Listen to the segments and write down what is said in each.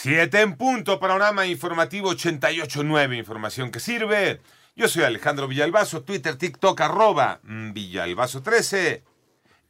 Siete en punto, panorama informativo 88.9, información que sirve. Yo soy Alejandro Villalbazo, Twitter, TikTok, arroba Villalbazo13.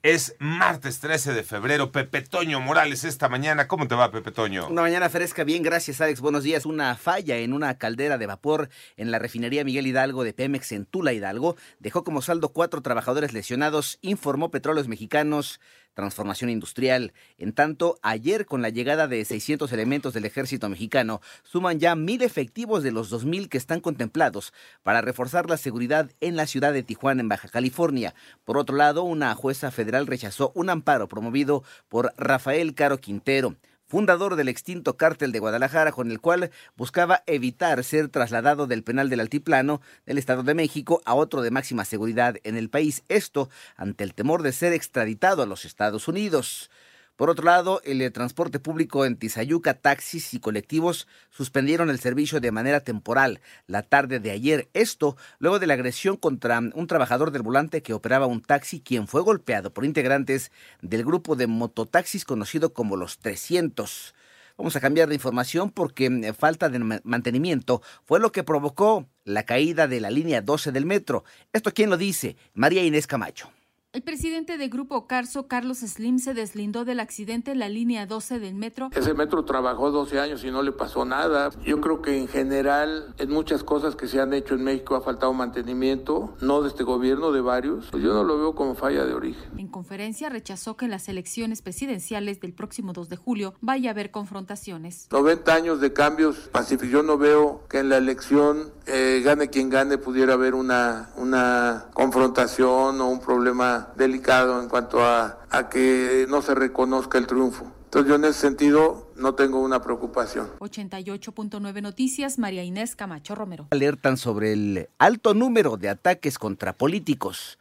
Es martes 13 de febrero. Pepe Toño Morales esta mañana. ¿Cómo te va, Pepe Toño? Una mañana fresca, bien, gracias, Alex. Buenos días. Una falla en una caldera de vapor en la refinería Miguel Hidalgo de Pemex en Tula Hidalgo dejó como saldo cuatro trabajadores lesionados, informó Petróleos Mexicanos transformación industrial. En tanto, ayer con la llegada de 600 elementos del ejército mexicano, suman ya mil efectivos de los 2.000 que están contemplados para reforzar la seguridad en la ciudad de Tijuana, en Baja California. Por otro lado, una jueza federal rechazó un amparo promovido por Rafael Caro Quintero fundador del extinto cártel de Guadalajara, con el cual buscaba evitar ser trasladado del penal del Altiplano del Estado de México a otro de máxima seguridad en el país. Esto ante el temor de ser extraditado a los Estados Unidos. Por otro lado, el transporte público en Tizayuca, taxis y colectivos suspendieron el servicio de manera temporal la tarde de ayer. Esto luego de la agresión contra un trabajador del volante que operaba un taxi, quien fue golpeado por integrantes del grupo de mototaxis conocido como los 300. Vamos a cambiar de información porque mm, falta de mantenimiento fue lo que provocó la caída de la línea 12 del metro. ¿Esto quién lo dice? María Inés Camacho. El presidente de Grupo Carso, Carlos Slim, se deslindó del accidente en la línea 12 del metro. Ese metro trabajó 12 años y no le pasó nada. Yo creo que en general, en muchas cosas que se han hecho en México ha faltado mantenimiento, no de este gobierno, de varios. Pues yo no lo veo como falla de origen. En conferencia rechazó que en las elecciones presidenciales del próximo 2 de julio vaya a haber confrontaciones. 90 años de cambios pacíficos. Yo no veo que en la elección, eh, gane quien gane, pudiera haber una, una confrontación o un problema delicado en cuanto a, a que no se reconozca el triunfo. Entonces yo en ese sentido no tengo una preocupación. 88.9 Noticias, María Inés Camacho Romero. Alertan sobre el alto número de ataques contra políticos.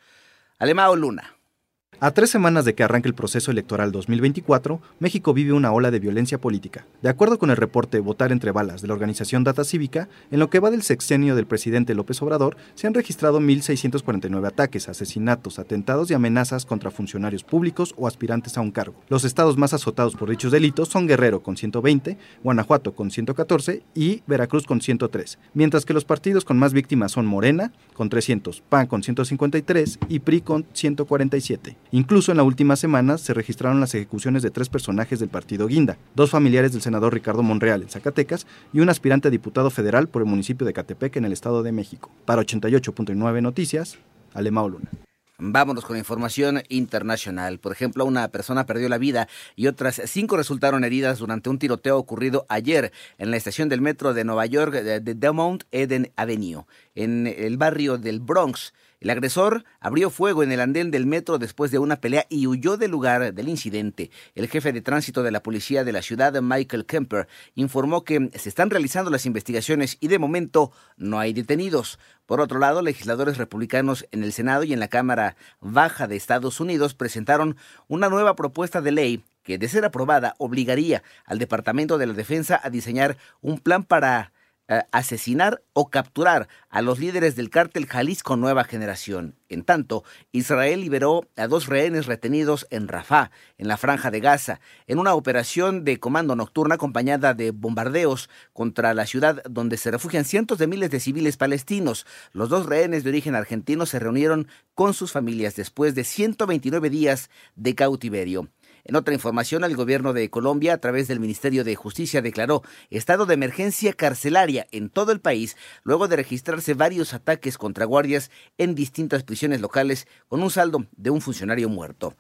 Alemao Luna. A tres semanas de que arranque el proceso electoral 2024, México vive una ola de violencia política. De acuerdo con el reporte Votar entre balas de la organización Data Cívica, en lo que va del sexenio del presidente López Obrador, se han registrado 1.649 ataques, asesinatos, atentados y amenazas contra funcionarios públicos o aspirantes a un cargo. Los estados más azotados por dichos delitos son Guerrero con 120, Guanajuato con 114 y Veracruz con 103, mientras que los partidos con más víctimas son Morena con 300, PAN con 153 y PRI con 147. Incluso en la última semana se registraron las ejecuciones de tres personajes del partido Guinda, dos familiares del senador Ricardo Monreal en Zacatecas y un aspirante a diputado federal por el municipio de Catepec en el Estado de México. Para 88.9 Noticias, Alemao Luna. Vámonos con información internacional. Por ejemplo, una persona perdió la vida y otras cinco resultaron heridas durante un tiroteo ocurrido ayer en la estación del metro de Nueva York de Demount Eden Avenue, en el barrio del Bronx. El agresor abrió fuego en el andén del metro después de una pelea y huyó del lugar del incidente. El jefe de tránsito de la policía de la ciudad, Michael Kemper, informó que se están realizando las investigaciones y de momento no hay detenidos. Por otro lado, legisladores republicanos en el Senado y en la Cámara Baja de Estados Unidos presentaron una nueva propuesta de ley que, de ser aprobada, obligaría al Departamento de la Defensa a diseñar un plan para eh, asesinar o capturar a los líderes del cártel Jalisco Nueva Generación. En tanto, Israel liberó a dos rehenes retenidos en Rafah, en la franja de Gaza, en una operación de comando nocturna acompañada de bombardeos contra la ciudad donde se refugian cientos de miles de civiles palestinos. Los dos rehenes de origen argentino se reunieron con sus familias después de 129 días de cautiverio. En otra información, el gobierno de Colombia, a través del Ministerio de Justicia, declaró estado de emergencia carcelaria en todo el país, luego de registrarse varios ataques contra guardias en distintas prisiones locales, con un saldo de un funcionario muerto.